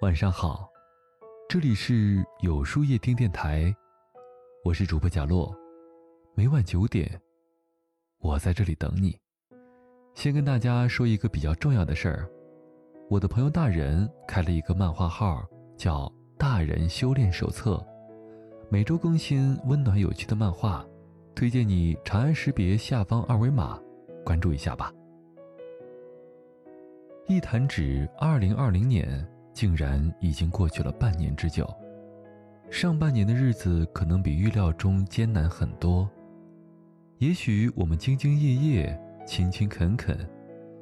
晚上好，这里是有书夜听电台，我是主播贾洛，每晚九点，我在这里等你。先跟大家说一个比较重要的事儿，我的朋友大人开了一个漫画号，叫《大人修炼手册》，每周更新温暖有趣的漫画，推荐你长按识别下方二维码，关注一下吧。一弹指，二零二零年竟然已经过去了半年之久。上半年的日子可能比预料中艰难很多。也许我们兢兢业业、勤勤恳恳，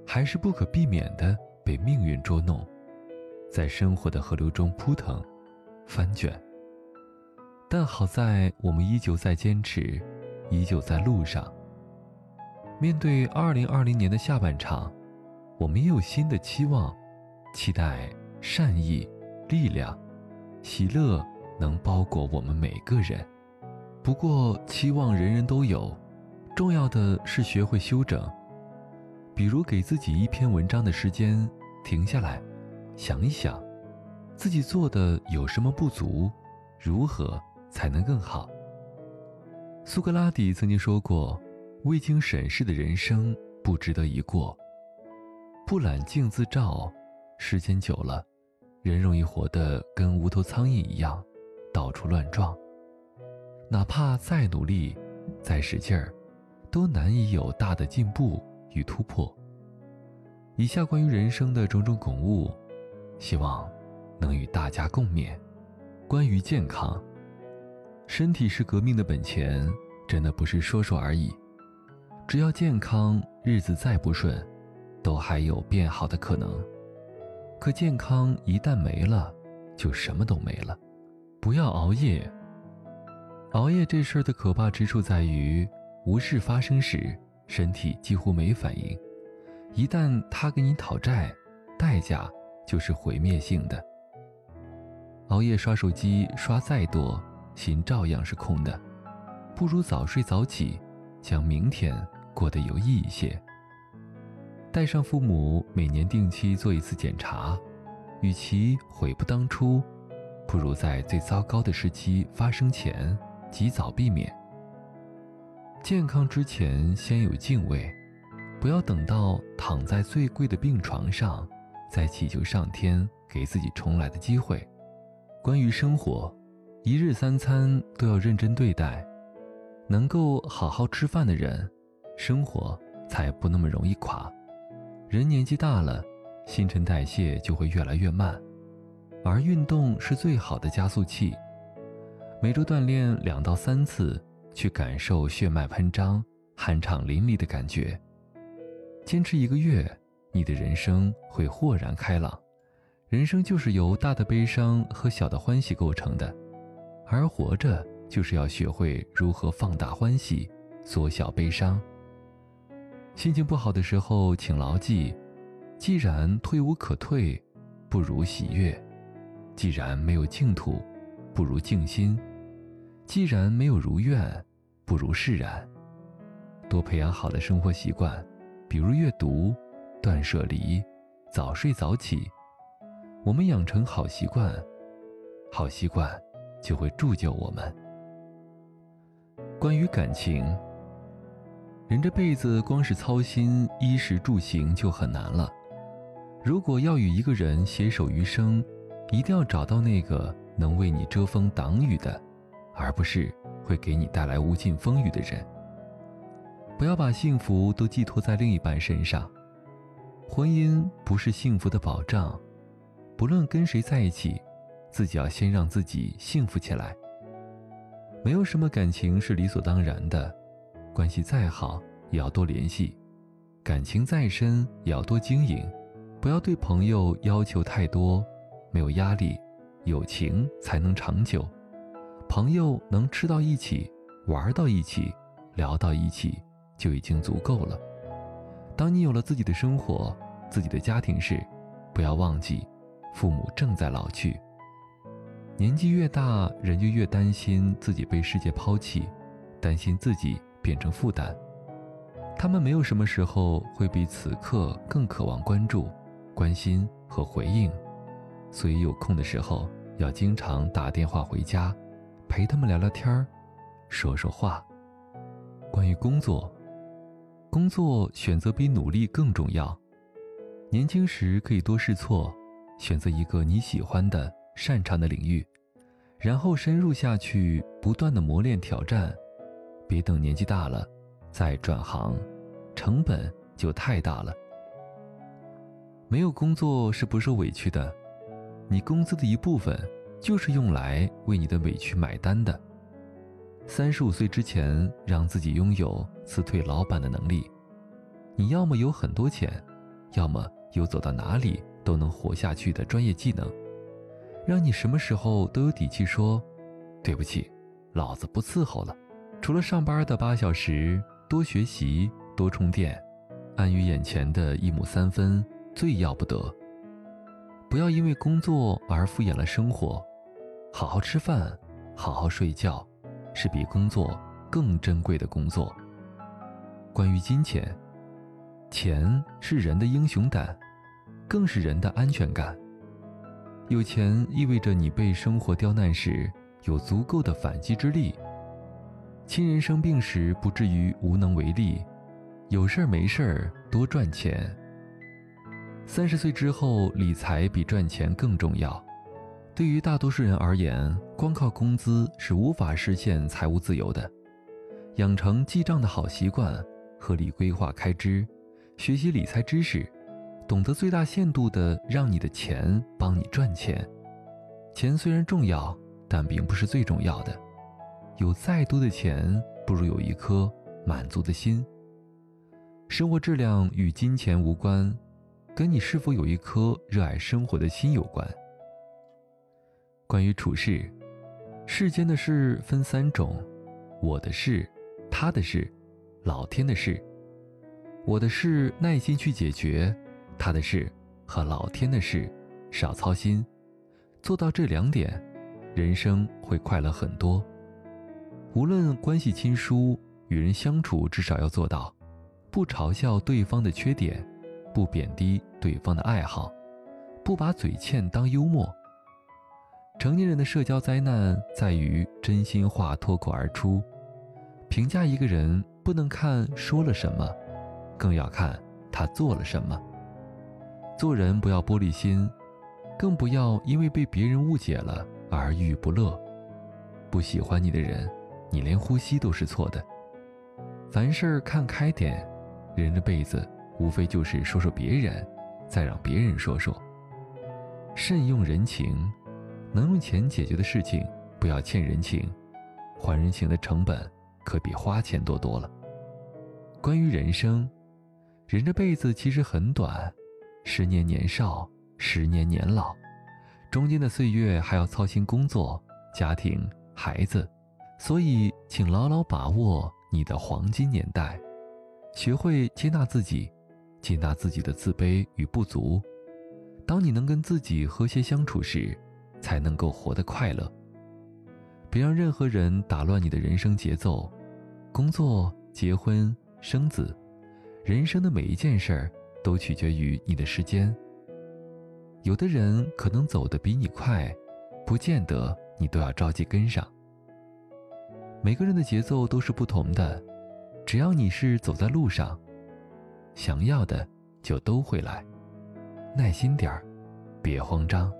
还是不可避免的被命运捉弄，在生活的河流中扑腾、翻卷。但好在我们依旧在坚持，依旧在路上。面对二零二零年的下半场。我们也有新的期望，期待善意、力量、喜乐能包裹我们每个人。不过，期望人人都有，重要的是学会休整。比如，给自己一篇文章的时间，停下来，想一想，自己做的有什么不足，如何才能更好。苏格拉底曾经说过：“未经审视的人生，不值得一过。”不揽镜自照，时间久了，人容易活得跟无头苍蝇一样，到处乱撞。哪怕再努力，再使劲儿，都难以有大的进步与突破。以下关于人生的种种感悟，希望能与大家共勉。关于健康，身体是革命的本钱，真的不是说说而已。只要健康，日子再不顺。都还有变好的可能，可健康一旦没了，就什么都没了。不要熬夜。熬夜这事儿的可怕之处在于，无事发生时，身体几乎没反应；一旦他给你讨债，代价就是毁灭性的。熬夜刷手机刷再多，心照样是空的。不如早睡早起，将明天过得有意义些。带上父母每年定期做一次检查，与其悔不当初，不如在最糟糕的时期发生前及早避免。健康之前先有敬畏，不要等到躺在最贵的病床上，再祈求上天给自己重来的机会。关于生活，一日三餐都要认真对待，能够好好吃饭的人，生活才不那么容易垮。人年纪大了，新陈代谢就会越来越慢，而运动是最好的加速器。每周锻炼两到三次，去感受血脉喷张、酣畅淋漓的感觉。坚持一个月，你的人生会豁然开朗。人生就是由大的悲伤和小的欢喜构成的，而活着就是要学会如何放大欢喜，缩小悲伤。心情不好的时候，请牢记：既然退无可退，不如喜悦；既然没有净土，不如静心；既然没有如愿，不如释然。多培养好的生活习惯，比如阅读、断舍离、早睡早起。我们养成好习惯，好习惯就会铸就我们。关于感情。人这辈子光是操心衣食住行就很难了，如果要与一个人携手余生，一定要找到那个能为你遮风挡雨的，而不是会给你带来无尽风雨的人。不要把幸福都寄托在另一半身上，婚姻不是幸福的保障。不论跟谁在一起，自己要先让自己幸福起来。没有什么感情是理所当然的。关系再好，也要多联系；感情再深，也要多经营。不要对朋友要求太多，没有压力，友情才能长久。朋友能吃到一起，玩到一起，聊到一起，就已经足够了。当你有了自己的生活、自己的家庭时，不要忘记，父母正在老去。年纪越大，人就越担心自己被世界抛弃，担心自己。变成负担，他们没有什么时候会比此刻更渴望关注、关心和回应，所以有空的时候要经常打电话回家，陪他们聊聊天儿，说说话。关于工作，工作选择比努力更重要。年轻时可以多试错，选择一个你喜欢的、擅长的领域，然后深入下去，不断的磨练挑战。别等年纪大了再转行，成本就太大了。没有工作是不受委屈的，你工资的一部分就是用来为你的委屈买单的。三十五岁之前，让自己拥有辞退老板的能力。你要么有很多钱，要么。有走到哪里都能活下去的专业技能，让你什么时候都有底气说：“对不起，老子不伺候了。”除了上班的八小时，多学习，多充电，安于眼前的一亩三分最要不得。不要因为工作而敷衍了生活，好好吃饭，好好睡觉，是比工作更珍贵的工作。关于金钱。钱是人的英雄胆，更是人的安全感。有钱意味着你被生活刁难时有足够的反击之力，亲人生病时不至于无能为力，有事儿没事儿多赚钱。三十岁之后，理财比赚钱更重要。对于大多数人而言，光靠工资是无法实现财务自由的。养成记账的好习惯，合理规划开支。学习理财知识，懂得最大限度的让你的钱帮你赚钱。钱虽然重要，但并不是最重要的。有再多的钱，不如有一颗满足的心。生活质量与金钱无关，跟你是否有一颗热爱生活的心有关。关于处事，世间的事分三种：我的事、他的事、老天的事。我的事耐心去解决，他的事和老天的事少操心，做到这两点，人生会快乐很多。无论关系亲疏，与人相处至少要做到，不嘲笑对方的缺点，不贬低对方的爱好，不把嘴欠当幽默。成年人的社交灾难在于真心话脱口而出，评价一个人不能看说了什么。更要看他做了什么。做人不要玻璃心，更不要因为被别人误解了而郁不乐。不喜欢你的人，你连呼吸都是错的。凡事看开点，人这辈子无非就是说说别人，再让别人说说。慎用人情，能用钱解决的事情不要欠人情，还人情的成本可比花钱多多了。关于人生。人这辈子其实很短，十年年少，十年年老，中间的岁月还要操心工作、家庭、孩子，所以请牢牢把握你的黄金年代，学会接纳自己，接纳自己的自卑与不足。当你能跟自己和谐相处时，才能够活得快乐。别让任何人打乱你的人生节奏，工作、结婚、生子。人生的每一件事儿都取决于你的时间。有的人可能走得比你快，不见得你都要着急跟上。每个人的节奏都是不同的，只要你是走在路上，想要的就都会来。耐心点儿，别慌张。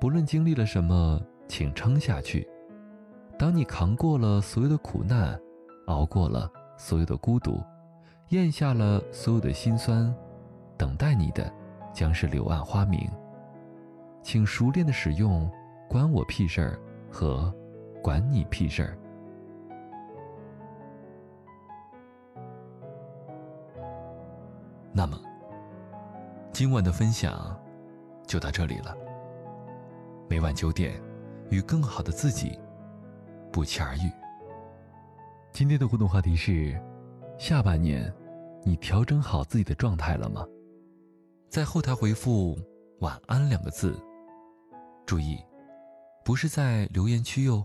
不论经历了什么，请撑下去。当你扛过了所有的苦难，熬过了所有的孤独。咽下了所有的辛酸，等待你的将是柳暗花明。请熟练的使用“关我屁事儿”和“管你屁事儿”。那么，今晚的分享就到这里了。每晚九点，与更好的自己不期而遇。今天的互动话题是。下半年，你调整好自己的状态了吗？在后台回复“晚安”两个字，注意，不是在留言区哟。